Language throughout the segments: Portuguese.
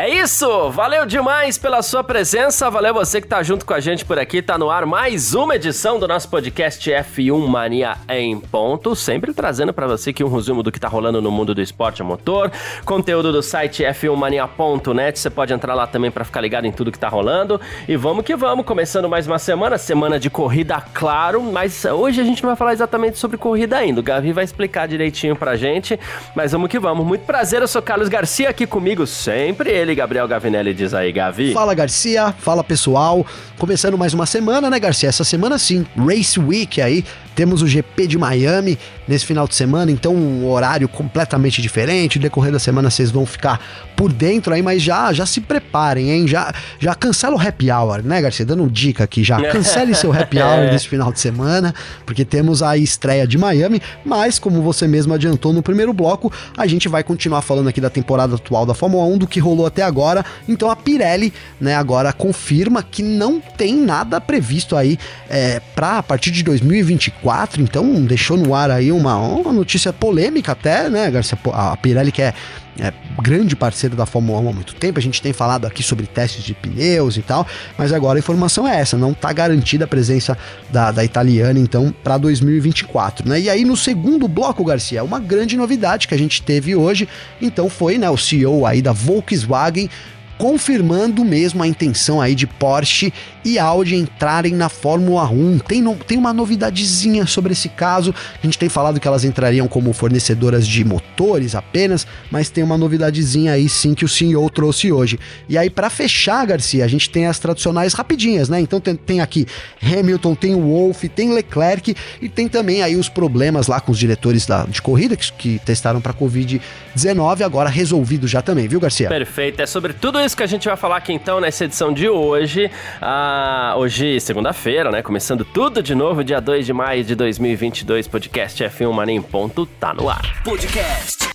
É isso! Valeu demais pela sua presença, valeu você que tá junto com a gente por aqui, tá no ar mais uma edição do nosso podcast F1 Mania em ponto, sempre trazendo para você aqui um resumo do que tá rolando no mundo do esporte a motor, conteúdo do site f1mania.net, você pode entrar lá também para ficar ligado em tudo que tá rolando, e vamos que vamos, começando mais uma semana, semana de corrida, claro, mas hoje a gente não vai falar exatamente sobre corrida ainda, o Gavi vai explicar direitinho pra gente, mas vamos que vamos, muito prazer, eu sou Carlos Garcia, aqui comigo sempre ele, Gabriel Gavinelli, diz aí, Gavi. Fala Garcia, fala pessoal. Começando mais uma semana, né, Garcia? Essa semana sim, Race Week aí. Temos o GP de Miami nesse final de semana, então um horário completamente diferente. No decorrer da semana vocês vão ficar por dentro aí, mas já já se preparem, hein? Já, já cancela o happy hour, né, Garcia? Dando dica aqui já. Cancele seu happy hour nesse final de semana, porque temos a estreia de Miami, mas como você mesmo adiantou no primeiro bloco, a gente vai continuar falando aqui da temporada atual da Fórmula 1, do que rolou até agora. Então a Pirelli, né, agora confirma que não tem nada previsto aí é, para a partir de 2024. Então deixou no ar aí uma, uma notícia polêmica até, né, Garcia? A Pirelli quer é grande parceiro da Fórmula 1 há muito tempo. A gente tem falado aqui sobre testes de pneus e tal, mas agora a informação é essa: não está garantida a presença da, da italiana, então, para 2024. Né? E aí, no segundo bloco, Garcia, uma grande novidade que a gente teve hoje, então, foi né, o CEO aí da Volkswagen confirmando mesmo a intenção aí de Porsche e Audi entrarem na Fórmula 1. Tem, no, tem uma novidadezinha sobre esse caso. A gente tem falado que elas entrariam como fornecedoras de motores apenas, mas tem uma novidadezinha aí sim que o CEO trouxe hoje. E aí, para fechar, Garcia, a gente tem as tradicionais rapidinhas, né? Então tem, tem aqui Hamilton, tem Wolff, tem Leclerc e tem também aí os problemas lá com os diretores da, de corrida que, que testaram para Covid-19, agora resolvido já também, viu, Garcia? Perfeito. É sobre tudo isso isso que a gente vai falar aqui então nessa edição de hoje. Ah, hoje, segunda-feira, né? Começando tudo de novo, dia 2 de maio de 2022. Podcast F1 Mania em ponto tá no ar. Podcast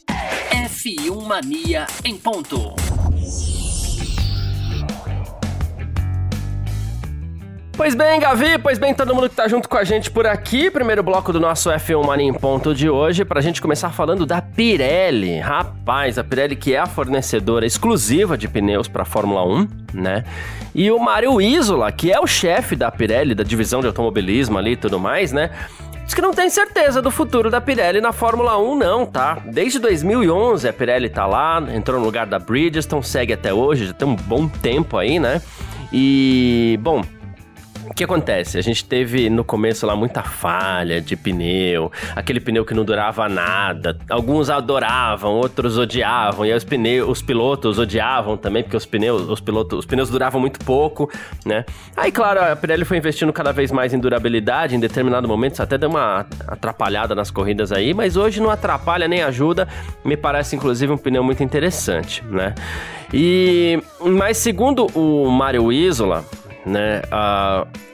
F1 Mania em ponto. Pois bem, Gavi, pois bem, todo mundo que tá junto com a gente por aqui. Primeiro bloco do nosso F1 Mania em ponto de hoje, pra gente começar falando da Pirelli. Rapaz, a Pirelli que é a fornecedora exclusiva de pneus pra Fórmula 1, né? E o Mário Isola, que é o chefe da Pirelli, da divisão de automobilismo ali e tudo mais, né? Diz que não tem certeza do futuro da Pirelli na Fórmula 1, não, tá? Desde 2011 a Pirelli tá lá, entrou no lugar da Bridgestone, segue até hoje, já tem um bom tempo aí, né? E, bom, o que acontece? A gente teve no começo lá muita falha de pneu, aquele pneu que não durava nada. Alguns adoravam, outros odiavam, e aí os pneus, os pilotos odiavam também, porque os pneus, os pilotos, os pneus duravam muito pouco, né? Aí, claro, a Pirelli foi investindo cada vez mais em durabilidade, em determinado momento, até deu uma atrapalhada nas corridas aí, mas hoje não atrapalha nem ajuda. Me parece, inclusive, um pneu muito interessante, né? E, mas segundo o Mário Isola, né?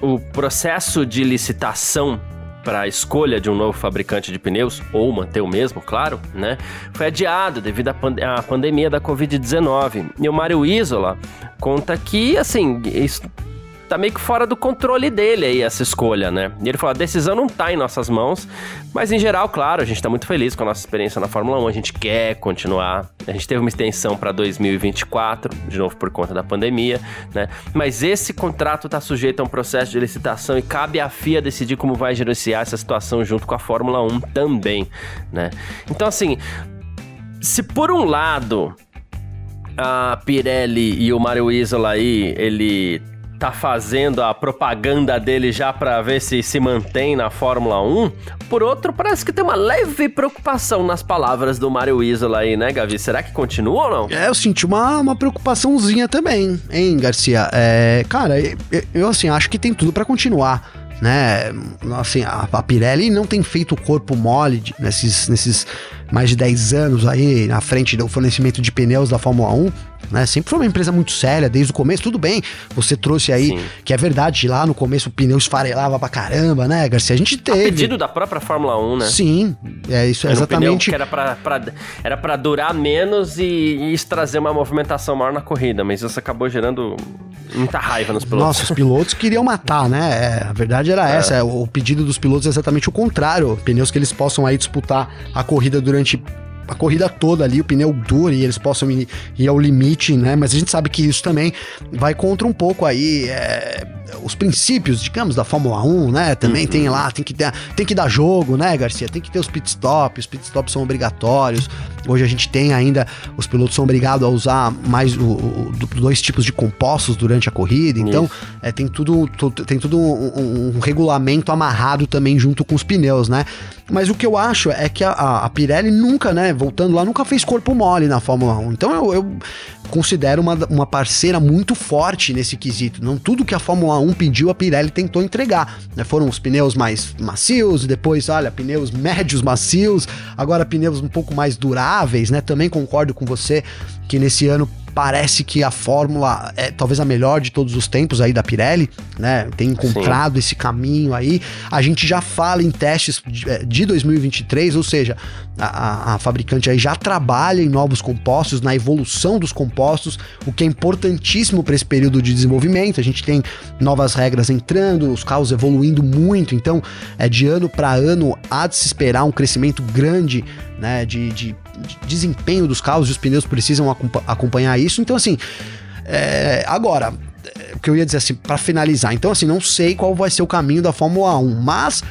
Uh, o processo de licitação para a escolha de um novo fabricante de pneus, ou manter o mesmo, claro, né? Foi adiado devido à, pand à pandemia da Covid-19. E o Mário Isola conta que, assim, isso tá meio que fora do controle dele aí essa escolha, né? E ele falou: a decisão não tá em nossas mãos, mas em geral, claro, a gente tá muito feliz com a nossa experiência na Fórmula 1, a gente quer continuar. A gente teve uma extensão para 2024, de novo por conta da pandemia, né? Mas esse contrato tá sujeito a um processo de licitação e cabe à FIA decidir como vai gerenciar essa situação junto com a Fórmula 1 também, né? Então, assim, se por um lado a Pirelli e o Mario Isola aí, ele tá fazendo a propaganda dele já para ver se se mantém na Fórmula 1. Por outro, parece que tem uma leve preocupação nas palavras do Mario Isola aí, né, Gavi? Será que continua ou não? É, eu senti uma, uma preocupaçãozinha também, hein, Garcia? É, cara, eu, assim, acho que tem tudo para continuar né? Assim, a, a Pirelli não tem feito corpo mole nesses, nesses mais de 10 anos aí na frente do fornecimento de pneus da Fórmula 1 né? Sempre foi uma empresa muito séria desde o começo. Tudo bem, você trouxe aí Sim. que é verdade, lá no começo o pneu esfarelava pra caramba, né, Garcia? A gente teve. A pedido da própria Fórmula 1, né? Sim, é isso, é exatamente. Um que era pra, pra, era pra durar menos e, e isso trazer uma movimentação maior na corrida, mas isso acabou gerando muita raiva nos pilotos. Nossa, os pilotos queriam matar, né? É, a verdade era é. essa. O pedido dos pilotos é exatamente o contrário. Pneus que eles possam aí disputar a corrida durante a corrida toda ali, o pneu duro e eles possam ir, ir, ao limite, né? Mas a gente sabe que isso também vai contra um pouco aí é, os princípios, digamos, da Fórmula 1, né? Também uhum. tem lá, tem que, ter, tem que dar jogo, né, Garcia? Tem que ter os pitstops, os pitstops são obrigatórios. Hoje a gente tem ainda, os pilotos são obrigados a usar mais o, o dois tipos de compostos durante a corrida, então é, tem tudo, tem tudo um, um, regulamento amarrado também junto com os pneus, né? Mas o que eu acho é que a, a Pirelli nunca, né, voltando lá, nunca fez corpo mole na Fórmula 1. Então eu, eu considero uma, uma parceira muito forte nesse quesito. Não tudo que a Fórmula 1 pediu, a Pirelli tentou entregar. Né? Foram os pneus mais macios, depois, olha, pneus médios macios, agora pneus um pouco mais duráveis, né? Também concordo com você que nesse ano parece que a fórmula é talvez a melhor de todos os tempos aí da Pirelli, né? Tem encontrado Sim. esse caminho aí. A gente já fala em testes de 2023, é, ou seja, a, a, fabricante aí já trabalha em novos compostos, na evolução dos compostos, o que é importantíssimo para esse período de desenvolvimento. A gente tem novas regras entrando, os carros evoluindo muito, então é de ano para ano há de se esperar um crescimento grande, né? de, de desempenho dos carros e os pneus precisam acompanhar isso. Então, assim, é, agora, é, o que eu ia dizer assim, para finalizar, então, assim, não sei qual vai ser o caminho da Fórmula 1, mas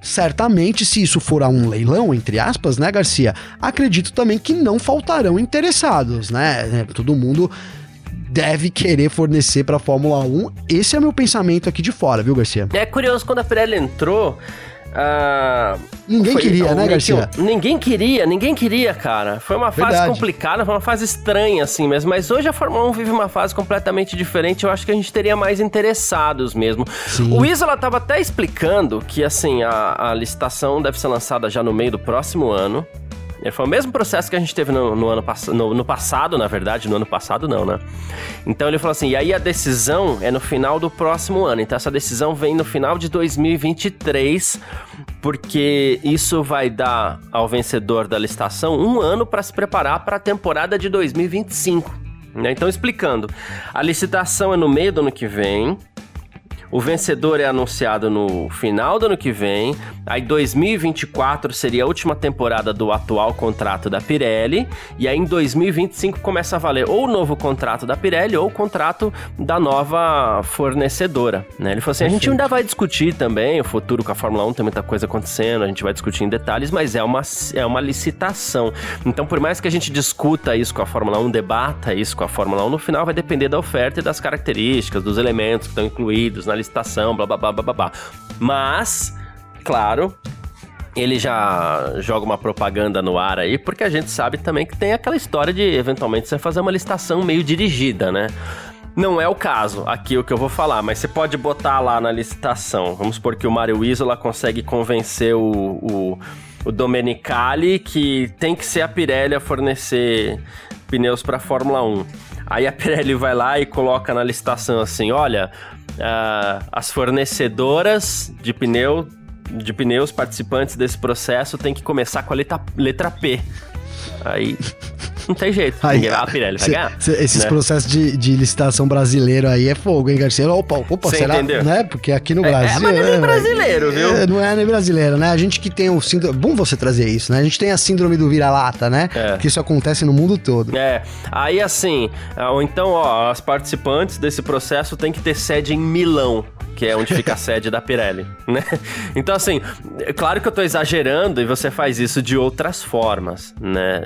certamente, se isso for a um leilão, entre aspas, né, Garcia? Acredito também que não faltarão interessados, né? É, todo mundo deve querer fornecer para a Fórmula 1. Esse é meu pensamento aqui de fora, viu, Garcia? É curioso quando a Pirelli entrou. Uh, ninguém foi, queria, né, Garcia? Ninguém queria, ninguém queria, cara. Foi uma fase Verdade. complicada, foi uma fase estranha, assim mesmo. Mas hoje a Fórmula 1 vive uma fase completamente diferente. Eu acho que a gente teria mais interessados mesmo. Sim. O Isola tava até explicando que, assim, a, a licitação deve ser lançada já no meio do próximo ano. É, foi o mesmo processo que a gente teve no, no ano no, no, passado, na verdade, no ano passado não, né? Então ele falou assim: e aí a decisão é no final do próximo ano. Então essa decisão vem no final de 2023, porque isso vai dar ao vencedor da licitação um ano para se preparar para a temporada de 2025. Né? Então, explicando, a licitação é no meio do ano que vem, o vencedor é anunciado no final do ano que vem. Aí 2024 seria a última temporada do atual contrato da Pirelli. E aí em 2025 começa a valer ou o novo contrato da Pirelli ou o contrato da nova fornecedora. Né? Ele falou assim: a gente ainda vai discutir também o futuro com a Fórmula 1, tem muita coisa acontecendo, a gente vai discutir em detalhes, mas é uma, é uma licitação. Então, por mais que a gente discuta isso com a Fórmula 1, debata isso com a Fórmula 1, no final vai depender da oferta e das características, dos elementos que estão incluídos na licitação, blá blá blá blá blá. Mas, claro, ele já joga uma propaganda no ar aí, porque a gente sabe também que tem aquela história de eventualmente você fazer uma licitação meio dirigida, né? Não é o caso aqui o que eu vou falar, mas você pode botar lá na licitação. Vamos supor que o Mario Isola consegue convencer o, o, o Domenicali que tem que ser a Pirelli a fornecer pneus para Fórmula 1. Aí a Pirelli vai lá e coloca na licitação assim: olha, uh, as fornecedoras de pneu de pneus participantes desse processo têm que começar com a letra, letra P. Aí não tem jeito. Aí, Ninguém vai, a Pirelli vai ganhar. Cê, esses né? processos de, de, licitação brasileiro aí é fogo, hein, Garcia? Opa, opa, Cê será? Entendeu? Né? Porque aqui no Brasil. É, é mas não é brasileiro, viu? É, não é nem brasileiro, né? A gente que tem o síndrome. Bom você trazer isso, né? A gente tem a síndrome do vira-lata, né? É. Que isso acontece no mundo todo. É. Aí assim, ou então, ó, as participantes desse processo têm que ter sede em Milão que é onde fica a sede da Pirelli, né? Então, assim, é claro que eu tô exagerando e você faz isso de outras formas, né?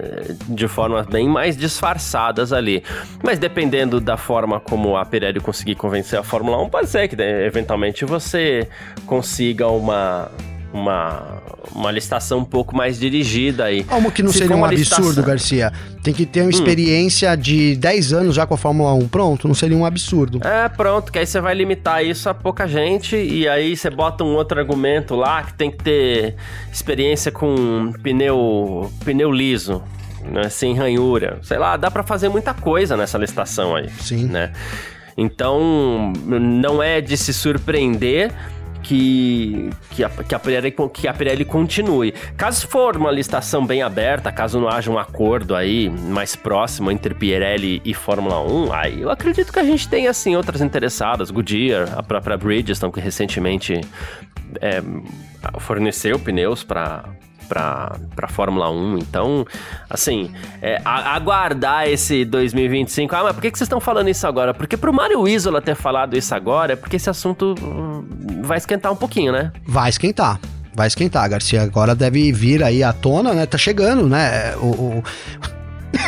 De formas bem mais disfarçadas ali. Mas dependendo da forma como a Pirelli conseguir convencer a Fórmula 1, pode ser que né, eventualmente você consiga uma uma, uma listação um pouco mais dirigida aí. Como que não Se seria um absurdo, listação- Garcia? Tem que ter uma experiência de 10 anos já com a Fórmula 1. Pronto, não seria um absurdo. É, pronto, que aí você vai limitar isso a pouca gente e aí você bota um outro argumento lá que tem que ter experiência com pneu, pneu liso, né, sem ranhura. Sei lá, dá pra fazer muita coisa nessa listação aí. Sim. Né? Então, não é de se surpreender que, que, a, que, a Pirelli, que a Pirelli continue. Caso for uma listação bem aberta, caso não haja um acordo aí mais próximo entre Pirelli e Fórmula 1, aí eu acredito que a gente tem, assim, outras interessadas. Goodyear, a própria Bridgestone, que recentemente é, forneceu pneus para para para Fórmula 1. Então, assim, é, a- aguardar esse 2025. Ah, mas por que, que vocês estão falando isso agora? Porque pro Mário Isola ter falado isso agora é porque esse assunto hum, vai esquentar um pouquinho, né? Vai esquentar. Vai esquentar, Garcia. Agora deve vir aí à tona, né? Tá chegando, né? O, o-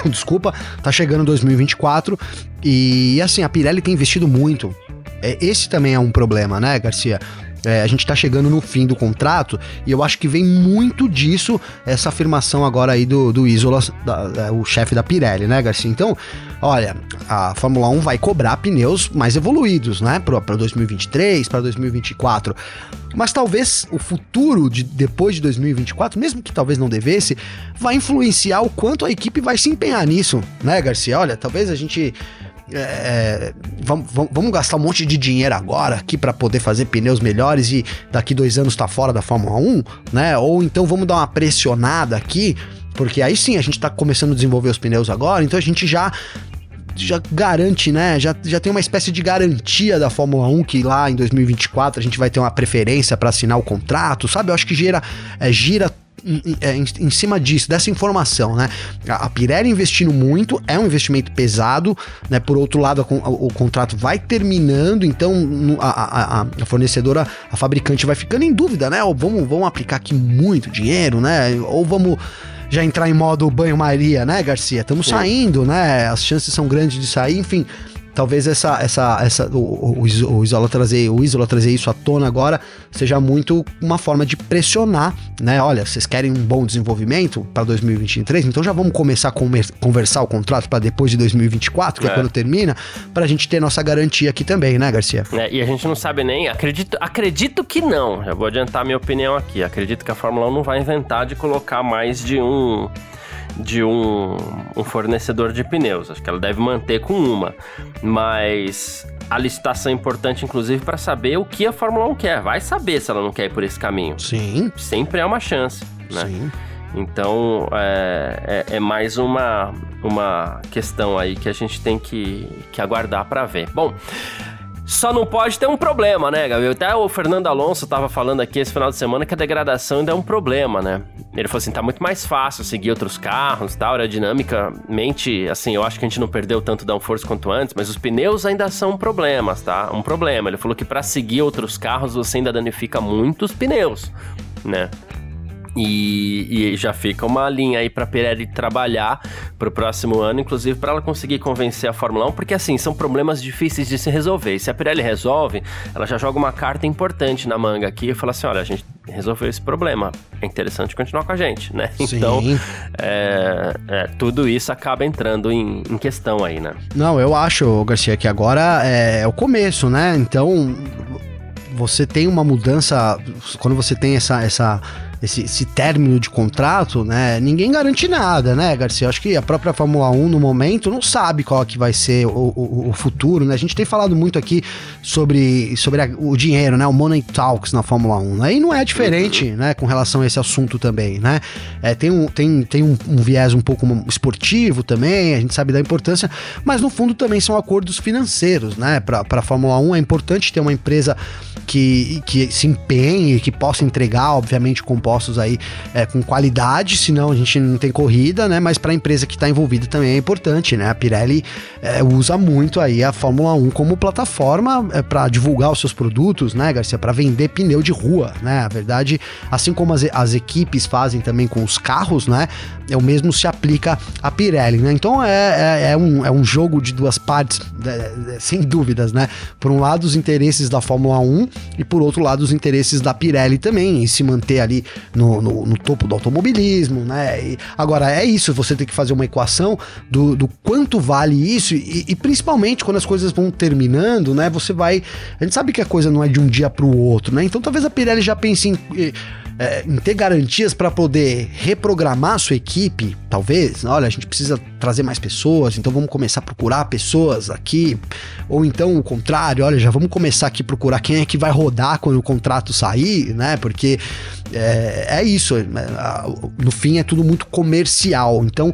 Desculpa, tá chegando 2024 e assim, a Pirelli tem investido muito. É, Esse também é um problema, né, Garcia? É, a gente tá chegando no fim do contrato e eu acho que vem muito disso, essa afirmação agora aí do, do Isola, da- da- o chefe da Pirelli, né, Garcia? Então, olha, a Fórmula 1 vai cobrar pneus mais evoluídos, né, para 2023, para 2024. Mas talvez o futuro de depois de 2024, mesmo que talvez não devesse, vai influenciar o quanto a equipe vai se empenhar nisso, né, Garcia? Olha, talvez a gente é, vamos, vamos- vamos gastar um monte de dinheiro agora aqui para poder fazer pneus melhores e daqui dois anos tá fora da Fórmula 1, né? Ou então vamos dar uma pressionada aqui, porque aí sim a gente tá começando a desenvolver os pneus agora, então a gente já já garante, né? Já, já tem uma espécie de garantia da Fórmula 1 que lá em 2024 a gente vai ter uma preferência para assinar o contrato, sabe? Eu acho que gira, é, gira em, em- é, em- em cima disso, dessa informação, né? A, a Pirelli investindo muito, é um investimento pesado, né? Por outro lado, a o, o contrato vai terminando, então a- a fornecedora, a fabricante vai ficando em dúvida, né? Ou vamos, vamos aplicar aqui muito dinheiro, né? Ou vamos já entrar em modo banho-maria, né, Garcia? Estamos saindo, né? As chances são grandes de sair, enfim. Talvez essa, essa, essa, o, o, o Isola trazer, o Isola trazer isso à tona agora seja muito uma forma de pressionar, né? Olha, vocês querem um bom desenvolvimento para 2023, então já vamos começar a comer- conversar o contrato para depois de 2024, que é, É. quando termina, para a gente ter nossa garantia aqui também, né, Garcia? É, e a gente não sabe nem. Acredito, acredito que não. Já vou adiantar minha opinião aqui. Acredito que a Fórmula 1 não vai inventar de colocar mais de um. De um, um fornecedor de pneus. Acho que ela deve manter com uma. Mas a licitação é importante, inclusive, para saber o que a Fórmula 1 quer. Vai saber se ela não quer ir por esse caminho. Sim, Sempre é uma chance, né? sim. Então é, é- é mais uma, uma questão aí que a gente tem que, que aguardar para ver. Bom. Só não pode ter um problema, né, Gabriel? Até o Fernando Alonso tava falando aqui esse final de semana que a degradação ainda é um problema, né? Ele falou assim: tá muito mais fácil seguir outros carros, tal, aerodinamicamente, assim, eu acho que a gente não perdeu tanto downforce quanto antes, mas os pneus ainda são problemas, tá? Um problema. Ele falou que para seguir outros carros você ainda danifica muitos pneus, né? E, e já fica uma linha aí pra Pirelli trabalhar pro próximo ano, inclusive para ela conseguir convencer a Fórmula 1, porque assim, são problemas difíceis de se resolver. E se a Pirelli resolve, ela já joga uma carta importante na manga aqui e fala assim: olha, a gente resolveu esse problema. É interessante continuar com a gente, né? Sim. Então, é, é, tudo isso acaba entrando em, em questão aí, né? Não, eu acho, Garcia, que agora é o começo, né? Então, você tem uma mudança, quando você tem essa, essa, esse, esse término de contrato, né? Ninguém garante nada, né, Garcia? Acho que a própria Fórmula 1, no momento, não sabe qual que vai ser o, o, o futuro, né? A gente tem falado muito aqui sobre, sobre a- o dinheiro, né? O Money Talks na Fórmula 1, né? E não é diferente, né, com relação a esse assunto também, né? É, tem um, tem, tem um, um viés um pouco esportivo também, a gente sabe da importância, mas no fundo também são acordos financeiros, né? Para a Fórmula 1 é importante ter uma empresa que, que se empenhe, que possa entregar, obviamente, compostos aí é, com qualidade, senão a gente não tem corrida, né? Mas para a empresa que está envolvida também é importante, né? A Pirelli é, usa muito aí a Fórmula 1 como plataforma é, para divulgar os seus produtos, né, Garcia? Para vender pneu de rua, né? A verdade, assim como as, as equipes fazem também com os carros, né? É o mesmo se aplica à Pirelli, né? Então é, é, é um, é um jogo de duas partes, é, é, sem dúvidas, né? Por um lado, os interesses da Fórmula 1 e por outro lado, os interesses da Pirelli também, em se manter ali no, no, no topo do automobilismo, né? E, agora, é isso, você tem que fazer uma equação do, do quanto vale isso e, e, principalmente quando as coisas vão terminando, né? Você vai. A gente sabe que a coisa não é de um dia para o outro, né? Então talvez a Pirelli já pense em é, em ter garantias para poder reprogramar a sua equipe, talvez, olha, a gente precisa trazer mais pessoas, então vamos começar a procurar pessoas aqui, ou então o contrário, olha, já vamos começar aqui a procurar quem é que vai rodar quando o contrato sair, né? Porque é, é isso, é, no fim é tudo muito comercial, então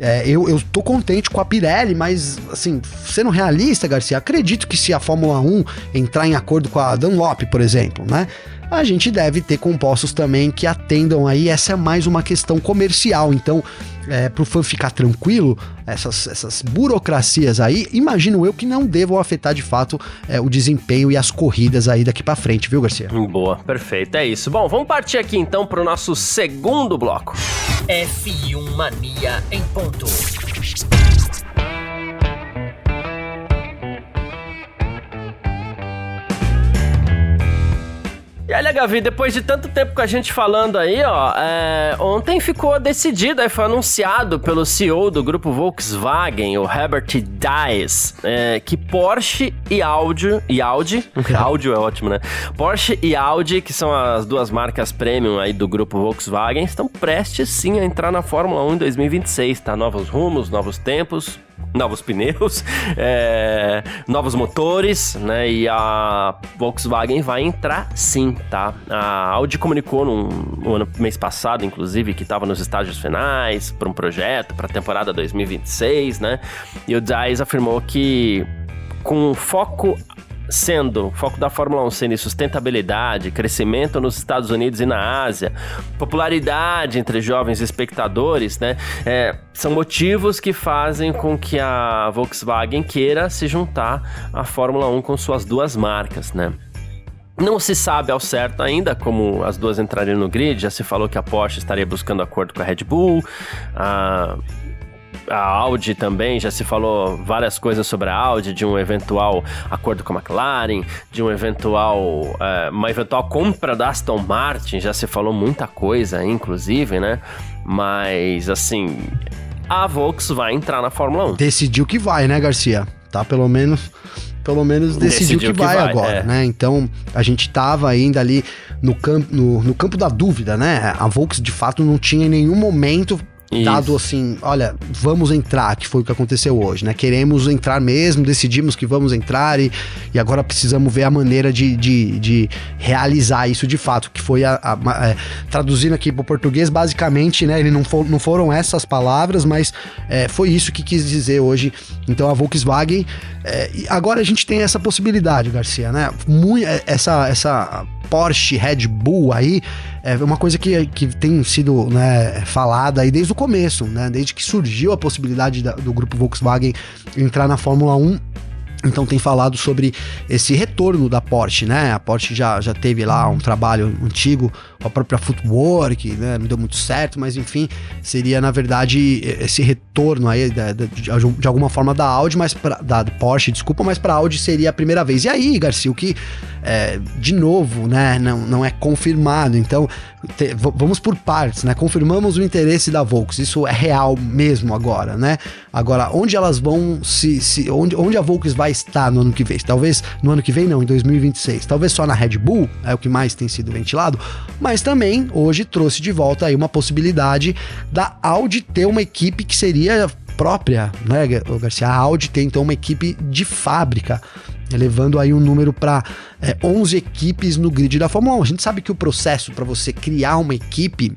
é, eu, eu tô contente com a Pirelli, mas, assim, sendo realista, Garcia, acredito que se a Fórmula 1 entrar em acordo com a Dunlop, por exemplo, né? A gente deve ter compostos também que atendam aí. Essa é mais uma questão comercial. Então, é, para o fã ficar tranquilo, essas, essas burocracias aí, imagino eu que não devam afetar de fato é, o desempenho e as corridas aí daqui para frente, viu, Garcia? Boa, perfeito, é isso. Bom, vamos partir aqui então para o nosso segundo bloco. F1 Mania em ponto. Olha, Gavi, depois de tanto tempo com a gente falando aí, ó, é, ontem ficou decidido, aí foi anunciado pelo CEO do grupo Volkswagen, o Herbert Dies, é, que Porsche e Audi, e Audi, áudio é ótimo, né? Porsche e Audi, que são as duas marcas premium aí do grupo Volkswagen, estão prestes sim a entrar na Fórmula 1 em 2026, tá? Novos rumos, novos tempos, novos pneus, é, novos motores, né? E a Volkswagen vai entrar sim, tá? A Audi comunicou no, mês passado, inclusive, que estava nos estágios finais para um projeto para a temporada 2026, né? E o Dice afirmou que com foco sendo foco da Fórmula 1 sendo sustentabilidade, crescimento nos Estados Unidos e na Ásia, popularidade entre jovens espectadores, né? É, são motivos que fazem com que a Volkswagen queira se juntar à Fórmula 1 com suas duas marcas, né? Não se sabe ao certo ainda como as duas entrariam no grid. Já se falou que a Porsche estaria buscando acordo com a Red Bull. A a Audi também, já se falou várias coisas sobre a Audi, de um eventual acordo com a McLaren, de um eventual, é, uma eventual compra da Aston Martin, já se falou muita coisa, inclusive, né? Mas, assim, a Volks vai entrar na Fórmula 1. Decidiu que vai, né, Garcia? Tá, pelo menos pelo menos decidiu, decidiu que, vai, vai agora, é. né? Então a gente tava ainda ali no campo, no, no campo da dúvida, né? A Volks de fato não tinha em nenhum momento isso. dado assim, olha, vamos entrar, que foi o que aconteceu hoje, né? Queremos entrar mesmo, decidimos que vamos entrar e, e agora precisamos ver a maneira de, de, de realizar isso de fato, que foi a, a, a é, traduzindo aqui para o português, basicamente, né? Ele não, for, não foram essas palavras, mas é, foi isso que quis dizer hoje. Então a Volkswagen, é, agora a gente tem essa possibilidade, Garcia, né? Muito, é, essa, essa Porsche, Red Bull aí, é uma coisa que, que tem sido né, falada aí desde o começo, né? Desde que surgiu a possibilidade da, do grupo Volkswagen entrar na Fórmula 1 então tem falado sobre esse retorno da Porsche, né? A Porsche já, já teve lá um trabalho antigo com a própria Footwork, né? Não deu muito certo, mas enfim, seria na verdade esse retorno aí de, de, de alguma forma da Audi, mas pra, da Porsche, desculpa, mas para Audi seria a primeira vez. E aí, Garcia, o que é, de novo, né? Não, não é confirmado. Então te, vamos por partes, né? Confirmamos o interesse da Volks, isso é real mesmo agora, né? Agora, onde elas vão se, se onde, onde a Volks vai estar no ano que vem? Talvez no ano que vem não, em 2026. Talvez só na Red Bull, é o que mais tem sido ventilado, mas também hoje trouxe de volta aí uma possibilidade da Audi ter uma equipe que seria própria, né, Garcia? A Audi tem então uma equipe de fábrica levando aí um número para é, 11 equipes no grid da Fórmula 1. A gente sabe que o processo para você criar uma equipe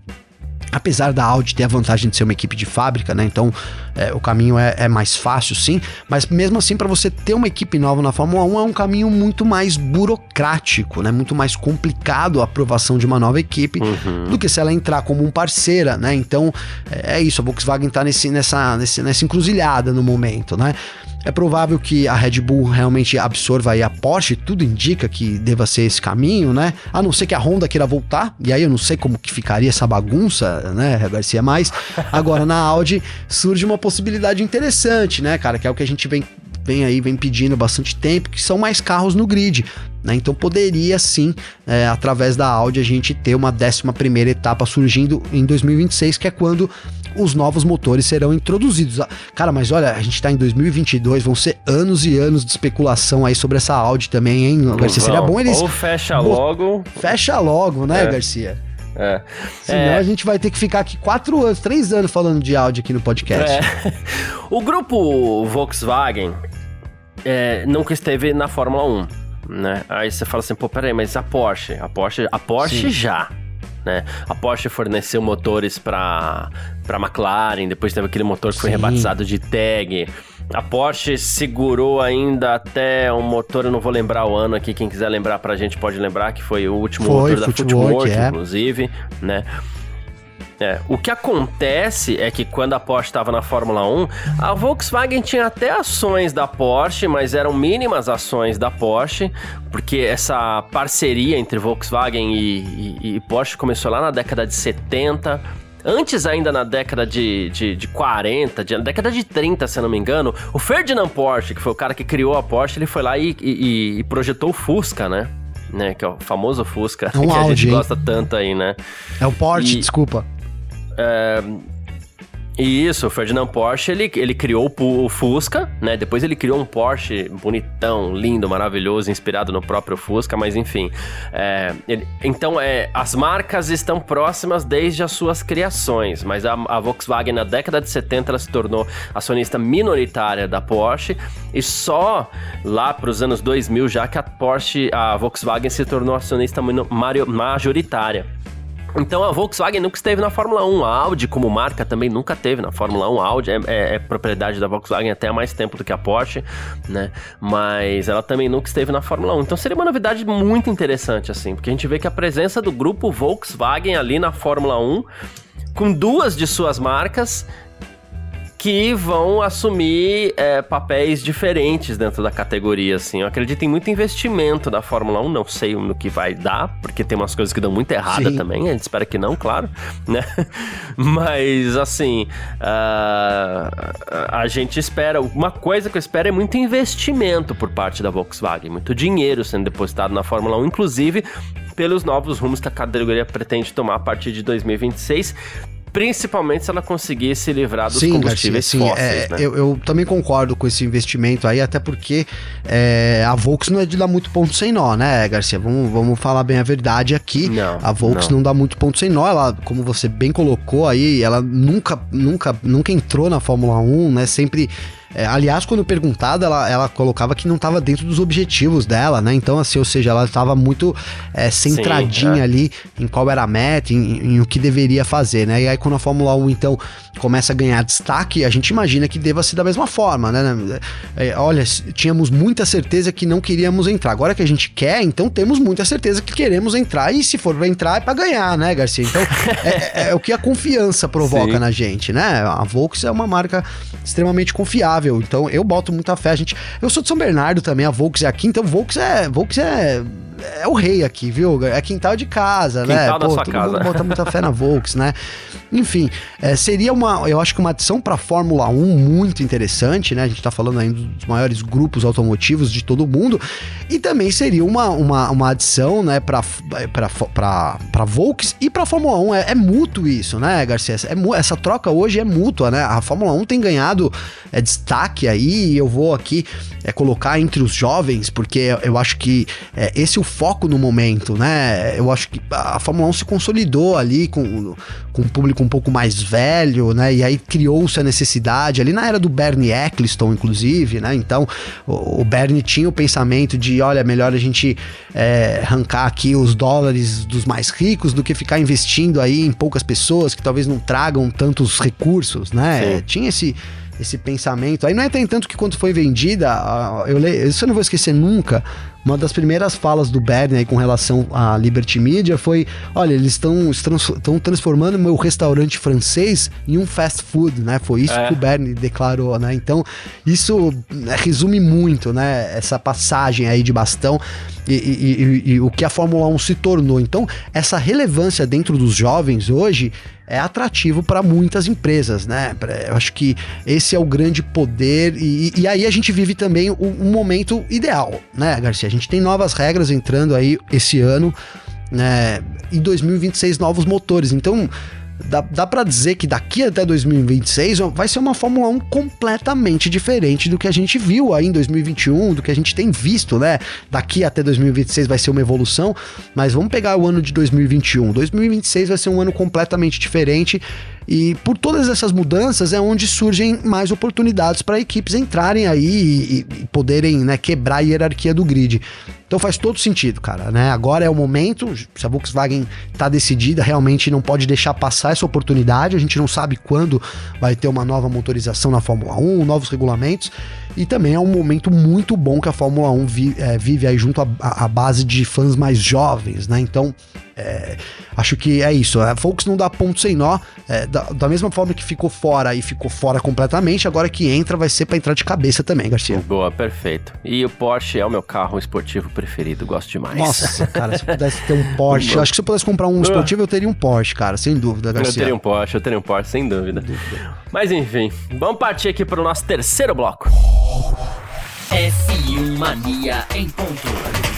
Apesar da Audi ter a vantagem de ser uma equipe de fábrica, né? Então é, o caminho é, é, mais fácil, sim. Mas mesmo assim, para você ter uma equipe nova na Fórmula 1 é um caminho muito mais burocrático, né? Muito mais complicado a aprovação de uma nova equipe uhum. do que se ela entrar como um parceira, né? Então é, é isso. A Volkswagen está nesse, nessa, nesse, nessa encruzilhada no momento, né? É provável que a Red Bull realmente absorva aí a Porsche, tudo indica que deva ser esse caminho, né? A não ser que a Honda queira voltar, e aí eu não sei como que ficaria essa bagunça, né, Garcia? Mas agora na Audi surge uma possibilidade interessante, né, cara? Que é o que a gente vem vem aí, vem pedindo bastante tempo, que são mais carros no grid. Né? Então poderia sim, é, através da Audi, a gente ter uma 11 primeira etapa surgindo em 2026, que é quando os novos motores serão introduzidos. Ah, cara, mas olha, a gente tá em 2022, vão ser anos e anos de especulação aí sobre essa Audi também, hein, Garcia? Seria bom eles... Ou fecha logo... Fecha logo, né, é. Garcia? É. Senão é. a gente vai ter que ficar aqui quatro anos, três anos falando de áudio aqui no podcast. É. O grupo Volkswagen é, nunca esteve na Fórmula 1, né? Aí você fala assim, pô, peraí, mas a Porsche? A Porsche, a Porsche Sim. já. Né? A Porsche forneceu motores para para McLaren, depois teve aquele motor que foi Sim. rebatizado de tag. A Porsche segurou ainda até um motor, eu não vou lembrar o ano aqui, quem quiser lembrar pra gente pode lembrar que foi o último foi, motor da Footwork, é. inclusive, né? É, o que acontece é que quando a Porsche estava na Fórmula 1, a Volkswagen tinha até ações da Porsche, mas eram mínimas ações da Porsche, porque essa parceria entre Volkswagen e, e, e Porsche começou lá na década de 70. Antes ainda na década de, de, de 40, de, na década de 30, se eu não me engano, o Ferdinand Porsche, que foi o cara que criou a Porsche, ele foi lá e, e, e projetou o Fusca, né? né? Que é o famoso Fusca, é um que Audi, a gente hein? gosta tanto aí, né? É o Porsche, e, desculpa. É, e isso, o Ferdinand Porsche, ele, ele criou o Fusca, né? Depois ele criou um Porsche bonitão, lindo, maravilhoso, inspirado no próprio Fusca, mas enfim. É, ele, então, é, as marcas estão próximas desde as suas criações, mas a, a Volkswagen na década de 70 ela se tornou acionista minoritária da Porsche e só lá para os anos 2000 já que a Porsche, a Volkswagen se tornou acionista majoritária. Então a Volkswagen nunca esteve na Fórmula 1. A Audi, como marca, também nunca teve na Fórmula 1. A Audi é, é, é, propriedade da Volkswagen até há mais tempo do que a Porsche, né? Mas ela também nunca esteve na Fórmula 1. Então seria uma novidade muito interessante, assim, porque a gente vê que a presença do grupo Volkswagen ali na Fórmula 1, com duas de suas marcas que vão assumir é, papéis diferentes dentro da categoria, assim. Eu acredito em muito investimento da Fórmula 1, não sei no que vai dar, porque tem umas coisas que dão muito errada Sim. também, a gente espera que não, claro, né? Mas, assim, uh, a gente espera, uma coisa que eu espero é muito investimento por parte da Volkswagen, muito dinheiro sendo depositado na Fórmula 1, inclusive pelos novos rumos que a categoria pretende tomar a partir de 2026 principalmente se ela conseguir se livrar dos sim, combustíveis Garcia, sim, fósseis, é, né? eu, eu, também concordo com esse investimento aí, até porque é, a Volks não é de dar muito ponto sem nó, né, Garcia? Vamos, vamos falar bem a verdade aqui. Não, a Volks não. não dá muito ponto sem nó, ela, como você bem colocou aí, ela nunca, nunca, nunca entrou na Fórmula 1, né? Sempre é, aliás, quando perguntada, ela, ela colocava que não estava dentro dos objetivos dela, né? Então, assim, ou seja, ela estava muito é, centradinha Sim, é. ali em qual era a meta, em, em, o que deveria fazer, né? E aí, quando a Fórmula 1, então, começa a ganhar destaque, a gente imagina que deva ser da mesma forma, né? É, olha, tínhamos muita certeza que não queríamos entrar. Agora que a gente quer, então temos muita certeza que queremos entrar. E se for para entrar, é para ganhar, né, Garcia? Então, é, é, é, o que a confiança provoca Sim. na gente, né? A Volks é uma marca extremamente confiável então eu boto muita fé. A gente, eu sou de São Bernardo também, a Volks é aqui, então Volks é, Volks é é o rei aqui, viu? É quintal de casa, quintal né? Quintal da Pô, sua todo casa. mundo bota muita fé na Volks, né? Enfim, é, seria uma, eu acho que uma adição para Fórmula 1 muito interessante, né? A gente tá falando aí dos maiores grupos automotivos de todo mundo. E também seria uma, uma, uma adição, né, para para Volks e para Fórmula 1. É, é, mútuo isso, né, Garcia? É, essa troca hoje é mútua, né? A Fórmula 1 tem ganhado é, destaque aí, eu vou aqui é, colocar entre os jovens, porque eu acho que é, esse é o foco no momento, né? Eu acho que a Fórmula 1 se consolidou ali com, com um público um pouco mais velho, né? E aí criou-se a necessidade, ali na era do Bernie Eccleston, inclusive, né? Então, o, o Bernie tinha o pensamento de, olha, melhor a gente é, arrancar aqui os dólares dos mais ricos do que ficar investindo aí em poucas pessoas que talvez não tragam tantos recursos, né? Sim. Tinha esse esse pensamento. Aí não é tem tanto que quando foi vendida, eu leio, isso eu não vou esquecer nunca, uma das primeiras falas do Bernie aí com relação à Liberty Media foi: olha, eles estão estão transformando meu restaurante francês em um fast food, né? Foi isso é. que o Bernie declarou, né? Então, isso né, resume muito, né? Essa passagem aí de bastão e, e, e, e o que a Fórmula 1 se tornou. Então, essa relevância dentro dos jovens hoje é atrativo para muitas empresas, né? Eu acho que esse é o grande poder e, e aí a gente vive também um, momento ideal, né, Garcia? A gente tem novas regras entrando aí esse ano, né? Em 2026 novos motores, então dá, dá para dizer que daqui até 2026 vai ser uma Fórmula 1 completamente diferente do que a gente viu aí em 2021, do que a gente tem visto, né? Daqui até 2026 vai ser uma evolução, mas vamos pegar o ano de 2021. 2026 vai ser um ano completamente diferente e por todas essas mudanças é onde surgem mais oportunidades para equipes entrarem aí e, e poderem né, quebrar a hierarquia do grid. Então faz todo sentido, cara, né? Agora é o momento, se a Volkswagen tá decidida, realmente não pode deixar passar essa oportunidade. A gente não sabe quando vai ter uma nova motorização na Fórmula 1, novos regulamentos. E também é um momento muito bom que a Fórmula 1 vi, é, vive aí junto à base de fãs mais jovens, né? Então, é, acho que é isso. A não dá ponto sem nó. É, da, da, mesma forma que ficou fora e ficou fora completamente, agora que entra vai ser para entrar de cabeça também, Garcia. Boa, perfeito. E o Porsche é o meu carro esportivo preferido, gosto demais. Nossa, cara, se pudesse ter um Porsche, acho que se eu pudesse comprar um esportivo, eu teria um Porsche, cara, sem dúvida, Garcia. Eu teria um Porsche, eu teria um Porsche, sem dúvida. dúvida. Mas enfim, vamos partir aqui para o nosso terceiro bloco. F1 Mania em ponto.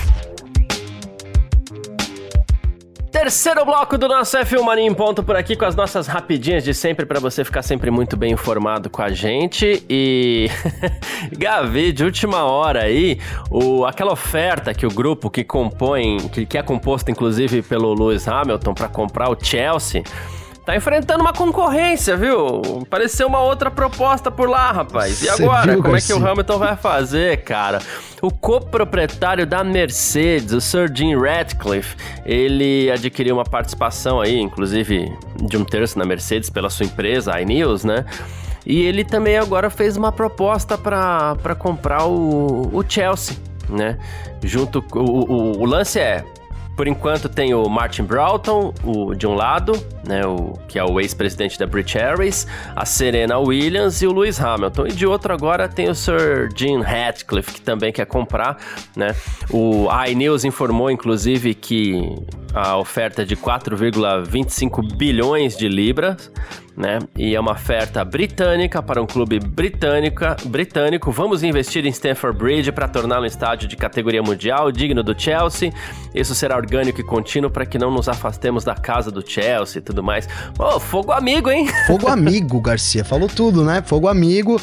Terceiro bloco do nosso F1 Mania em ponto por aqui com as nossas rapidinhas de sempre para você ficar sempre muito bem informado com a gente. E Gavi de última hora aí, o aquela oferta que o grupo que compõe, que, que é composto inclusive pelo Lewis Hamilton para comprar o Chelsea Tá enfrentando uma concorrência, viu? Pareceu uma outra proposta por lá, rapaz. E agora? Viu, como é que o Hamilton vai fazer, cara? O coproprietário da Mercedes, o Sir Jim Ratcliffe, ele adquiriu uma participação aí, inclusive de um terço na Mercedes pela sua empresa, a iNews, né? E ele também agora fez uma proposta para comprar o, o Chelsea, né? Junto. O, o, o lance é por enquanto tem o Martin Broughton, o, de um lado, né, o, que é o ex-presidente da British Airways, a Serena Williams e o Lewis Hamilton. E de outro agora tem o Sir Jim Ratcliffe, que também quer comprar. Né? O iNews informou, inclusive, que a oferta é de 4,25 bilhões de libras né? E é uma oferta britânica para um clube britânica, britânico. Vamos investir em Stamford Bridge para torná-lo um estádio de categoria mundial, digno do Chelsea. Isso será orgânico e contínuo para que não nos afastemos da casa do Chelsea e tudo mais. Ô, oh, fogo amigo, hein? Fogo amigo, Garcia. Falou tudo, né? Fogo amigo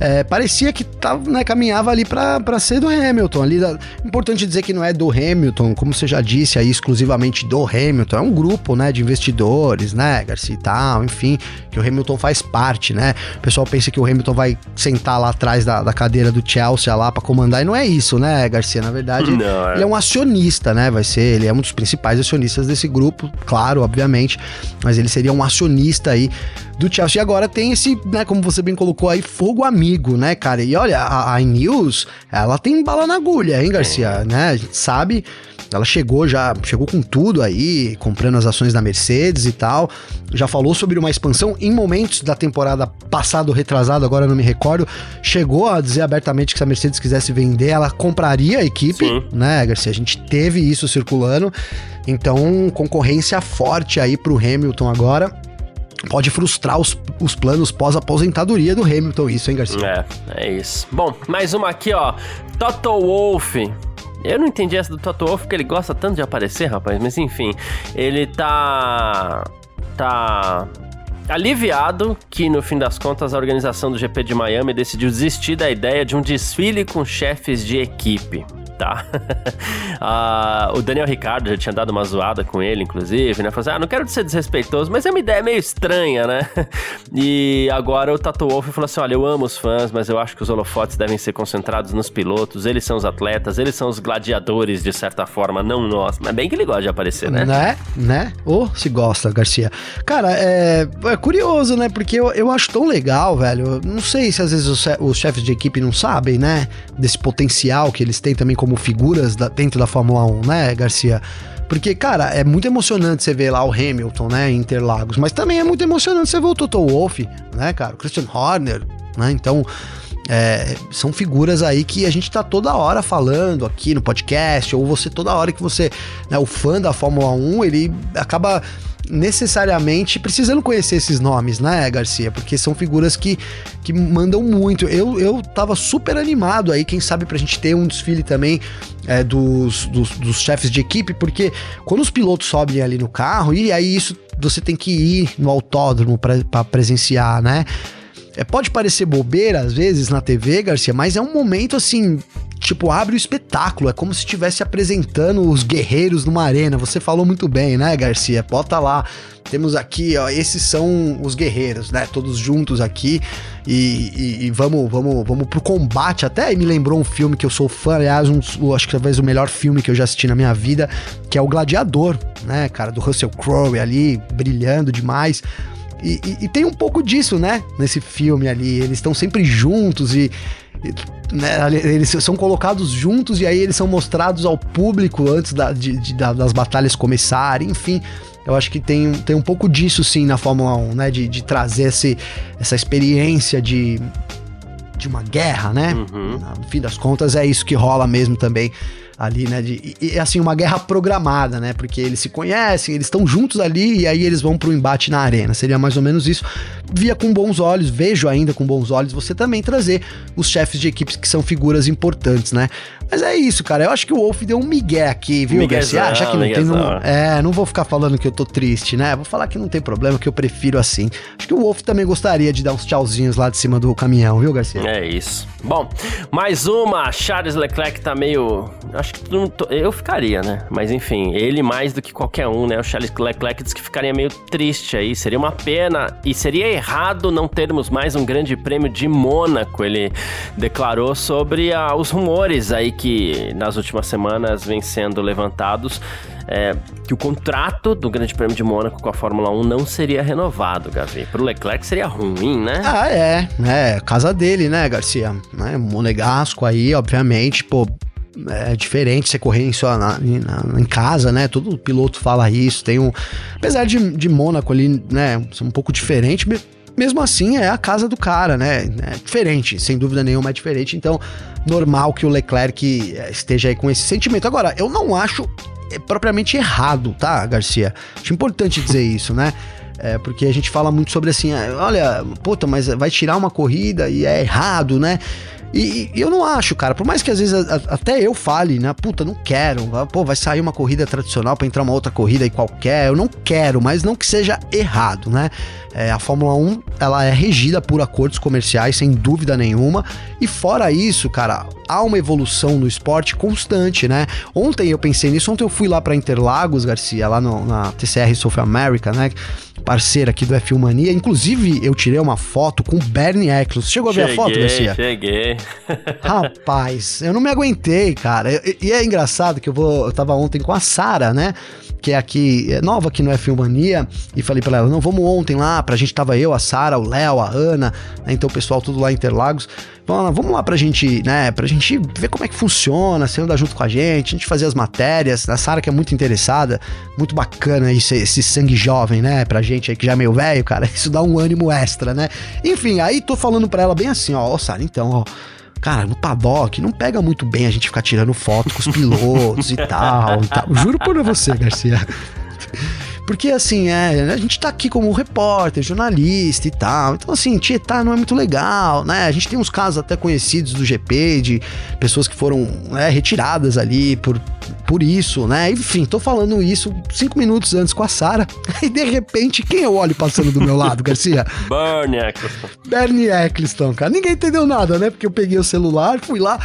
é, parecia que tava, né, caminhava ali para ser do Hamilton. Ali, importante dizer que não é do Hamilton, como você já disse aí, exclusivamente do Hamilton. É um grupo, né, de investidores, né, Garcia e tal, enfim, que o Hamilton faz parte, né? O pessoal pensa que o Hamilton vai sentar lá atrás da, da cadeira do Chelsea lá para comandar, e não é isso, né, Garcia? Na verdade, não, é. ele é um acionista, né? Vai ser, ele é um dos principais acionistas desse grupo, claro, obviamente, mas ele seria um acionista aí do Chelsea. E agora tem esse, né, como você bem colocou aí, fogo amigo, né, cara? E olha, a, a News, ela tem bala na agulha, hein, Garcia? Né? A gente sabe. Ela chegou já, chegou com tudo aí, comprando as ações da Mercedes e tal. Já falou sobre uma expansão em momentos da temporada passado, retrasado, agora não me recordo. Chegou a dizer abertamente que se a Mercedes quisesse vender, ela compraria a equipe, Sim. né, Garcia? A gente teve isso circulando. Então, concorrência forte aí pro Hamilton agora pode frustrar os, os planos pós-aposentadoria do Hamilton, isso, hein, Garcia? É, é isso. Bom, mais uma aqui, ó. Toto Wolff. Eu não entendi essa do Toto Wolff, porque ele gosta tanto de aparecer, rapaz, mas enfim. Ele tá. tá. Aliviado que no fim das contas a organização do GP de Miami decidiu desistir da ideia de um desfile com chefes de equipe tá? ah, o Daniel Ricardo já tinha dado uma zoada com ele, inclusive, né? Falou assim, ah, não quero ser desrespeitoso, mas é uma ideia meio estranha, né? e agora o Tato Wolff falou assim, olha, eu amo os fãs, mas eu acho que os holofotes devem ser concentrados nos pilotos, eles são os atletas, eles são os gladiadores, de certa forma, não nós. Mas bem que ele gosta de aparecer, né? Né? Né? Ou se gosta, Garcia. Cara, é, é curioso, né? Porque eu, eu acho tão legal, velho. Não sei se às vezes os, os chefes de equipe não sabem, né? Desse potencial que eles têm também como figuras da, dentro da Fórmula 1, né, Garcia? Porque, cara, é muito emocionante você ver lá o Hamilton, né, em Interlagos, mas também é muito emocionante você ver o Toto Wolff, né, cara, o Christian Horner, né? Então, é, são figuras aí que a gente tá toda hora falando aqui no podcast, ou você toda hora que você, né, o fã da Fórmula 1, ele acaba necessariamente precisando conhecer esses nomes, né, Garcia? Porque são figuras que, que mandam muito. Eu, eu tava super animado aí, quem sabe pra gente ter um desfile também é, dos, dos, dos chefes de equipe, porque quando os pilotos sobem ali no carro, e aí isso você tem que ir no autódromo para presenciar, né? É, pode parecer bobeira às vezes na TV, Garcia, mas é um momento assim, tipo, abre o espetáculo. É como se estivesse apresentando os guerreiros numa arena. Você falou muito bem, né, Garcia? Bota lá. Temos aqui, ó, esses são os guerreiros, né? Todos juntos aqui. E, e, e, vamos, vamos, vamos pro combate. Até me lembrou um filme que eu sou fã, aliás, um, acho que talvez o melhor filme que eu já assisti na minha vida, que é o Gladiador, né, cara, do Russell Crowe ali, brilhando demais. E, e, e, tem um pouco disso, né? Nesse filme ali. Eles estão sempre juntos e. Né, eles são colocados juntos e aí eles são mostrados ao público antes da, de, de, das batalhas começarem, enfim. Eu acho que tem, tem um pouco disso sim na Fórmula 1, né? De, de trazer esse, essa experiência de, de uma guerra, né? Uhum. No fim das contas, é isso que rola mesmo também ali, né? De, e, assim, uma guerra programada, né? Porque eles se conhecem, eles estão juntos ali e aí eles vão pro embate na arena. Seria mais ou menos isso. Via com bons olhos, vejo ainda com bons olhos você também trazer os chefes de equipes que são figuras importantes, né? Mas é isso, cara. Eu acho que o Wolf deu um migué aqui, viu, Garcia? Já que não tem. Não, é, não vou ficar falando que eu tô triste, né? Vou falar que não tem problema, que eu prefiro assim. Acho que o Wolf também gostaria de dar uns tchauzinhos lá de cima do caminhão, viu, Garcia? É isso. Bom, mais uma. Charles Leclerc tá meio. Acho que eu ficaria, né? Mas enfim, ele mais do que qualquer um, né? O Charles Leclerc disse que ficaria meio triste aí. Seria uma pena e seria errado não termos mais um grande prêmio de Mônaco. Ele declarou sobre ah, os rumores aí que nas últimas semanas vêm sendo levantados. É, que o contrato do Grande Prêmio de Mônaco com a Fórmula 1 não seria renovado, Gavi. Pro Leclerc seria ruim, né? Ah, é. É, casa dele, né, Garcia? Né, monegasco aí, obviamente, pô, é diferente você correr em, sua, na, na, em casa, né? Todo piloto fala isso. Tem um. Apesar de, de Mônaco ali, né? Um pouco diferente, mesmo assim é a casa do cara, né? É diferente, sem dúvida nenhuma é diferente. Então, normal que o Leclerc é, esteja aí com esse sentimento. Agora, eu não acho é, propriamente errado, tá, Garcia? Acho importante dizer isso, né? É, porque a gente fala muito sobre assim, ah, olha, puta, mas vai tirar uma corrida e é errado, né? E, e, eu não acho, cara, por mais que às vezes a, a, até eu fale, né? Puta, não quero. Pô, vai sair uma corrida tradicional para entrar uma outra corrida aí qualquer. Eu não quero, mas não que seja errado, né? É, a Fórmula 1 ela é regida por acordos comerciais, sem dúvida nenhuma. E fora isso, cara, há uma evolução no esporte constante, né? Ontem eu pensei nisso, ontem eu fui lá para Interlagos, Garcia, lá no, na TCR South America, né? Parceira aqui do F1 Mania. Inclusive, eu tirei uma foto com o Bernie Eccles. Chegou cheguei, a ver a foto, Garcia? Cheguei. Rapaz, eu não me aguentei, cara. E é engraçado que eu vou. Eu tava ontem com a Sara, né? Que é aqui, é nova aqui no F1 Mania, e falei para ela, não, vamos ontem lá, pra gente tava eu, a Sara, o Léo, a Ana, né, então o pessoal tudo lá em Interlagos, Vamos vamos lá pra gente, né, pra gente ver como é que funciona, você andar junto com a gente, a gente fazer as matérias, a Sara que é muito interessada, muito bacana isso, esse sangue jovem, né, pra gente aí que já é meio velho, cara, isso dá um ânimo extra, né? Enfim, aí tô falando pra ela bem assim, ó, ó Sara, então, ó, cara, no paddock não pega muito bem a gente ficar tirando foto com os pilotos e tal, e tal. Juro por você, Garcia. Porque, assim, é, a gente tá aqui como repórter, jornalista e tal. Então, assim, tietar não é muito legal, né? A gente tem uns casos até conhecidos do GP, de pessoas que foram né, retiradas ali por, por isso, né? Enfim, tô falando isso cinco minutos antes com a Sara. E de repente, quem eu olho passando do meu lado, Garcia? Bernie Eccleston. Bernie Eccleston, cara. Ninguém entendeu nada, né? Porque eu peguei o celular, fui lá.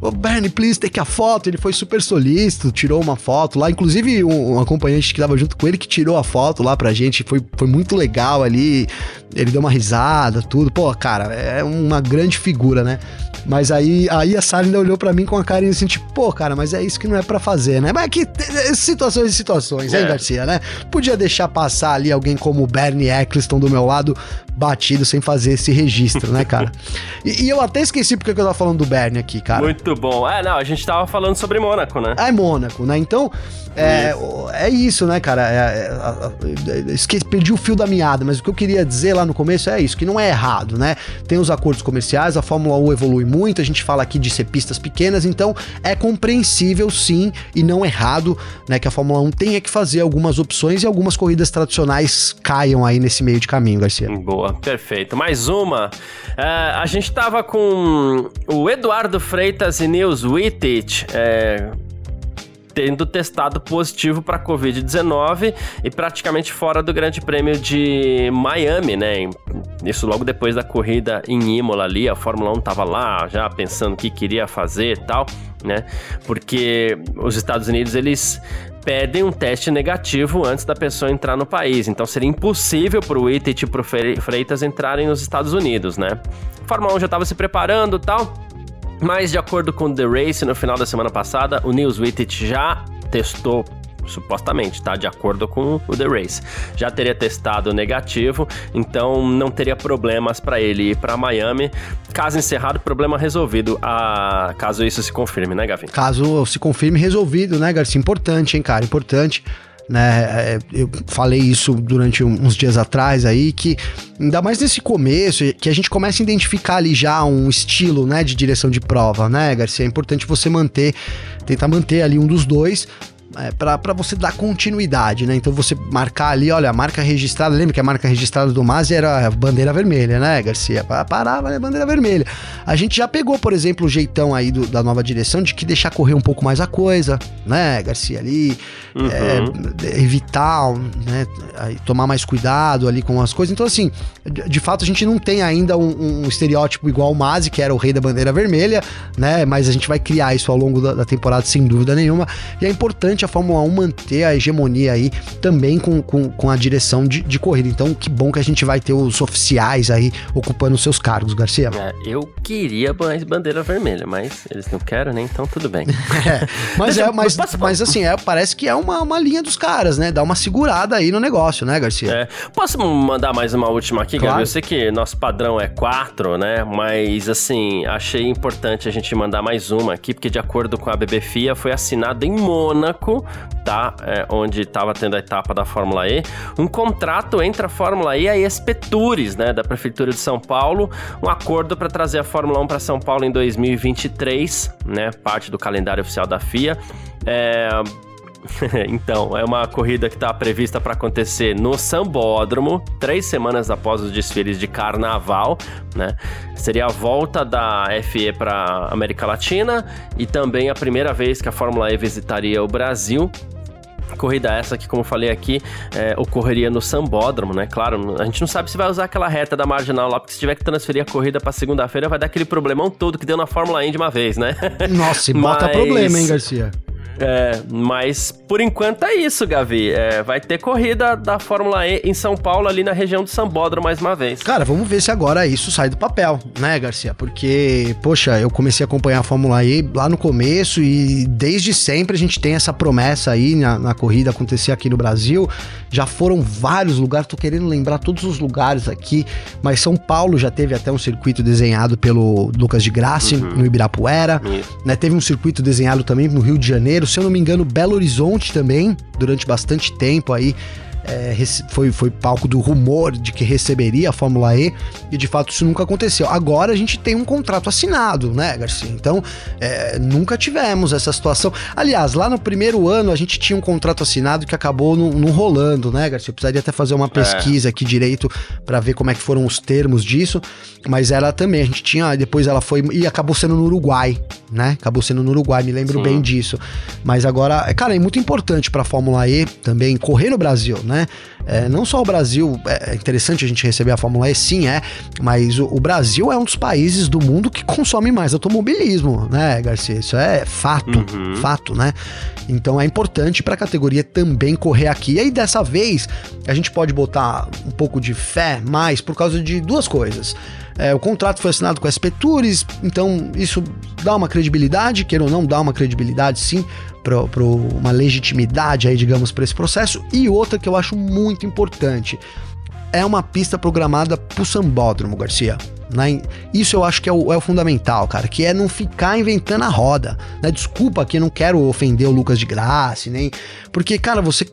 Ô, Bernie, please, take a foto. Ele foi super solícito, tirou uma foto lá. Inclusive, um, um, acompanhante que tava junto com ele que tirou a foto lá pra gente. Foi, foi muito legal ali. Ele deu uma risada, tudo. Pô, cara, é uma grande figura, né? Mas aí, aí a Sara ainda olhou para mim com a carinha assim, tipo, pô, cara, mas é isso que não é para fazer, né? Mas é que situações e situações, é. hein, Garcia, né? Podia deixar passar ali alguém como o Bernie Eccleston do meu lado batido sem fazer esse registro, né, cara? e, e, eu até esqueci porque eu tava falando do Bernie aqui, cara. Muito bom. É, não, a gente tava falando sobre Mônaco, né? É Mônaco, né? Então, é isso, é isso né, cara? É, é, esqueci, perdi o fio da meada, mas o que eu queria dizer lá no começo é isso, que não é errado, né? Tem os acordos comerciais, a Fórmula 1 evolui muito, a gente fala aqui de ser pistas pequenas, então é compreensível sim e não errado, né, que a Fórmula 1 tenha que fazer algumas opções e algumas corridas tradicionais caiam aí nesse meio de caminho, Garcia. Boa, perfeito. Mais uma. Uh, a gente tava com o Eduardo Freitas e Nils Wittich, é, tendo testado positivo para Covid-19 e praticamente fora do Grande Prêmio de Miami, né? Isso logo depois da corrida em Imola ali, a Fórmula 1 tava lá já pensando o que queria fazer e tal, né? Porque os Estados Unidos eles pedem um teste negativo antes da pessoa entrar no país. Então seria impossível para o Itet e para o Freitas entrarem nos Estados Unidos, né? A Fórmula 1 já estava se preparando tal. Mas, de acordo com The Race, no final da semana passada, o News Wittich já testou supostamente, tá? De acordo com o The Race. Já teria testado negativo, então não teria problemas para ele ir para Miami. Caso encerrado, problema resolvido. Ah, caso isso se confirme, né, Gavin? Caso se confirme resolvido, né, Garcia? Importante, hein, cara? Importante né? É, eu falei isso durante uns dias atrás aí, que ainda mais nesse começo, que a gente começa a identificar ali já um estilo, né, de direção de prova, né, Garcia? É importante você manter, tentar manter ali um dos dois, é, para você dar continuidade, né? Então você marcar ali, olha, a marca registrada, lembra que a marca registrada do Mazzi era bandeira vermelha, né, Garcia? Parava, né, bandeira vermelha. A gente já pegou, por exemplo, o jeitão aí do, da nova direção de que deixar correr um pouco mais a coisa, né, Garcia, ali, uhum. é, evitar, né, tomar mais cuidado ali com as coisas. Então, assim, de, fato, a gente não tem ainda um, um, estereótipo igual o Mazzi, que era o rei da bandeira vermelha, né, mas a gente vai criar isso ao longo da, da temporada, sem dúvida nenhuma, e é importante a Fórmula 1 manter a hegemonia aí também com, com, com a direção de, de corrida. Então, que bom que a gente vai ter os oficiais aí ocupando seus cargos, Garcia. É, eu queria mais bandeira vermelha, mas eles não querem, né? Então tudo bem. é, mas, é, mas, mas assim, é, parece que é uma, uma linha dos caras, né? Dá uma segurada aí no negócio, né, Garcia? É. Posso mandar mais uma última aqui, claro. Gabi? Eu sei que nosso padrão é quatro, né? Mas assim, achei importante a gente mandar mais uma aqui, porque de acordo com a BBFIA foi assinado em Mônaco tá? É, onde estava tendo a etapa da Fórmula E, um contrato entre a Fórmula E e a ESP Tours, né, da Prefeitura de São Paulo, um acordo para trazer a Fórmula 1 para São Paulo em 2023, né, parte do calendário oficial da FIA. É, então, é uma corrida que está prevista para acontecer no Sambódromo, três semanas após os desfiles de carnaval, né? Seria a volta da FE para América Latina e também a primeira vez que a Fórmula E visitaria o Brasil. Corrida essa que, como falei aqui, é, ocorreria no Sambódromo, né? Claro, a gente não sabe se vai usar aquela reta da marginal lá, porque se tiver que transferir a corrida para segunda-feira, vai dar aquele problemão todo que deu na Fórmula E de uma vez, né? Nossa, e bota Mas... problema, hein, Garcia? É, mas por enquanto é isso, Gavi. É, vai ter corrida da Fórmula E em São Paulo, ali na região do Sambódromo, mais uma vez. Cara, vamos ver se agora isso sai do papel, né, Garcia? Porque, poxa, eu comecei a acompanhar a Fórmula E lá no começo e desde sempre a gente tem essa promessa aí na, na corrida acontecer aqui no Brasil. Já foram vários lugares, tô querendo lembrar todos os lugares aqui, mas São Paulo já teve até um circuito desenhado pelo Lucas de Grassi, uhum. no Ibirapuera. Né, teve um circuito desenhado também no Rio de Janeiro se eu não me engano, Belo Horizonte também, durante bastante tempo aí é, foi, foi palco do rumor de que receberia a Fórmula E e de fato isso nunca aconteceu. Agora a gente tem um contrato assinado, né, Garcia? Então é, nunca tivemos essa situação. Aliás, lá no primeiro ano a gente tinha um contrato assinado que acabou não, rolando, né, Garcia? Eu precisaria até fazer uma é. pesquisa é. aqui direito para ver como é que foram os termos disso, mas ela também, a gente tinha, depois ela foi e acabou sendo no Uruguai, né? Acabou sendo no Uruguai, me lembro Sim. bem disso. Mas agora, cara, é muito importante para a Fórmula E também correr no Brasil, né? Né? É, não só o Brasil, é, é interessante a gente receber a Fórmula E, sim, é, mas o, o, Brasil é um dos países do mundo que consome mais automobilismo, né, Garcia? Isso é fato, uhum. fato, né? Então é importante para a categoria também correr aqui. E aí dessa vez a gente pode botar um pouco de fé mais por causa de duas coisas. É, o contrato foi assinado com a SP Tours, então isso dá uma credibilidade, queira ou não, dá uma credibilidade sim para uma legitimidade aí, digamos, para esse processo. E outra que eu acho muito importante é uma pista programada pro sambódromo, Garcia. Né? Isso eu acho que é o, é o, fundamental, cara, que é não ficar inventando a roda. Né? Desculpa que eu não quero ofender o Lucas de Graça, nem. Porque, cara, você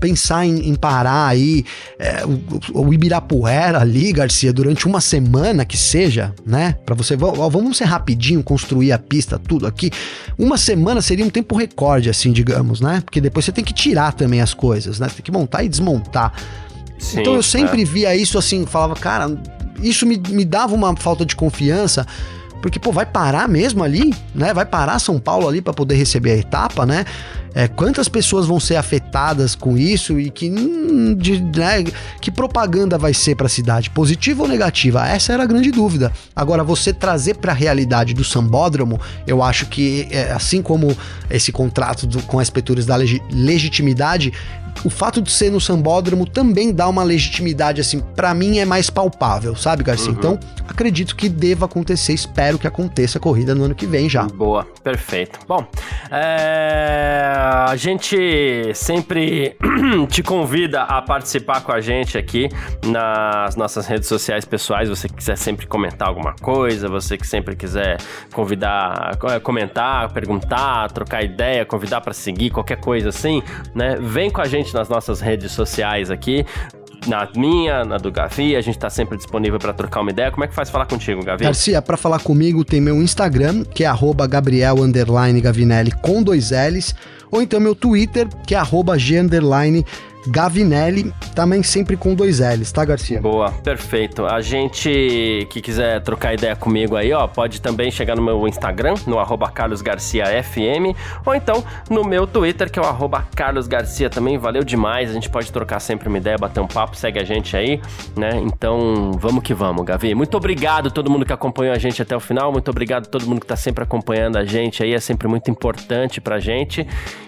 pensar em, em parar aí é, o, o, Ibirapuera ali, Garcia, durante uma semana que seja, né? Para você, vamos ser rapidinho, construir a pista, tudo aqui. Uma semana seria um tempo recorde, assim, digamos, né? Porque depois você tem que tirar também as coisas, né? Tem que montar e desmontar. Sim, então eu sempre é. via isso assim, falava, cara, isso me, me dava uma falta de confiança. Porque, pô, vai parar mesmo ali, né? Vai parar São Paulo ali para poder receber a etapa, né? É, quantas pessoas vão ser afetadas com isso e que, hum, de, né, que propaganda vai ser para a cidade, positiva ou negativa? Essa era a grande dúvida. Agora, você trazer para a realidade do sambódromo, eu acho que, é, assim como esse contrato do, com as peturas da legitimidade, o fato de ser no sambódromo também dá uma legitimidade, assim, para mim é mais palpável, sabe, Garcia? Uhum. Então, acredito que deva acontecer, espero que aconteça a corrida no ano que vem já. Boa, perfeito. Bom, é... a gente sempre te convida a participar com a gente aqui nas nossas redes sociais pessoais. Você que quiser sempre comentar alguma coisa, você que sempre quiser convidar, é, comentar, perguntar, trocar ideia, convidar para seguir, qualquer coisa assim, né? Vem com a gente nas nossas redes sociais aqui na minha, na do Gavi, a gente tá sempre disponível para trocar uma ideia. Como é que faz falar contigo, Gavi? Garcia, para falar comigo tem meu Instagram, que é Gabriel Gavinelli com dois L's, ou então meu Twitter, que é G Gavinelli, também sempre com dois L's, tá, Garcia? Boa, perfeito. A gente que quiser trocar ideia comigo aí, ó, pode também chegar no meu Instagram, no arroba carlosgarciafm, ou então no meu Twitter, que é o arroba carlosgarcia também. Valeu demais, a gente pode trocar sempre uma ideia, bater um papo, segue a gente aí, né? Então, vamos que vamos, Gavi. Muito obrigado a todo mundo que acompanhou a gente até o final, muito obrigado a todo mundo que tá sempre acompanhando a gente aí, é sempre muito importante pra gente.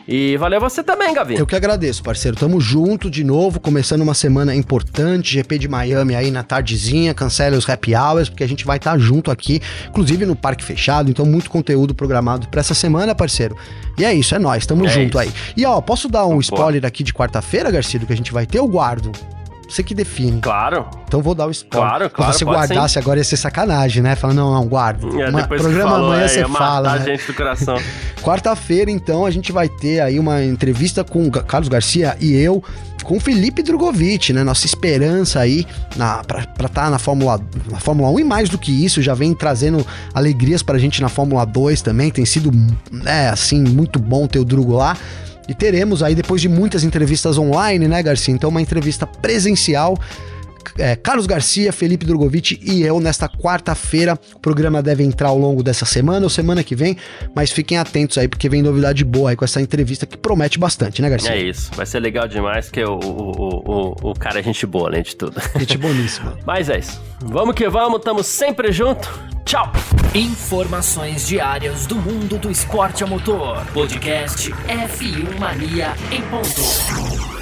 E valeu você também, Gavi. Eu que agradeço, parceiro. Tamo junto junto de novo, começando uma semana importante, GP de Miami aí na tardezinha, cancele os happy hours, porque a gente vai estar tá junto aqui, inclusive no parque fechado, então muito conteúdo programado para essa semana, parceiro. E é isso, é nós, tamo é junto isso. aí. E ó, posso dar um spoiler aqui de quarta-feira, Garcia, do que a gente vai ter? Eu guardo. Você que define. Claro. Então vou dar o spoiler. Claro, claro. Se você guardasse sim. agora ia ser sacanagem, né? Fala, não, não, guarda. É, uma, programa falou, amanhã é, você fala. Né? gente do coração. Quarta-feira, então, a gente vai ter aí uma entrevista com Carlos Garcia e eu, com Felipe Drogovic, né? Nossa esperança aí na, pra estar tá na, Fórmula, na Fórmula 1 e mais do que isso, já vem trazendo alegrias pra gente na Fórmula 2 também. Tem sido, é, assim, muito bom ter o Drugo lá. E teremos aí, depois de muitas entrevistas online, né, Garcia? Então, uma entrevista presencial. É, Carlos Garcia, Felipe Drogovic e eu nesta quarta-feira. O programa deve entrar ao longo dessa semana ou semana que vem, mas fiquem atentos aí, porque vem novidade boa aí com essa entrevista que promete bastante, né, Garcia? É isso, vai ser legal demais, porque o, o, o, o cara é gente boa, além de tudo. Gente boníssima. mas é isso. Vamos que vamos, tamo sempre junto. Tchau! Informações diárias do mundo do esporte a motor. Podcast F1 Mania em ponto.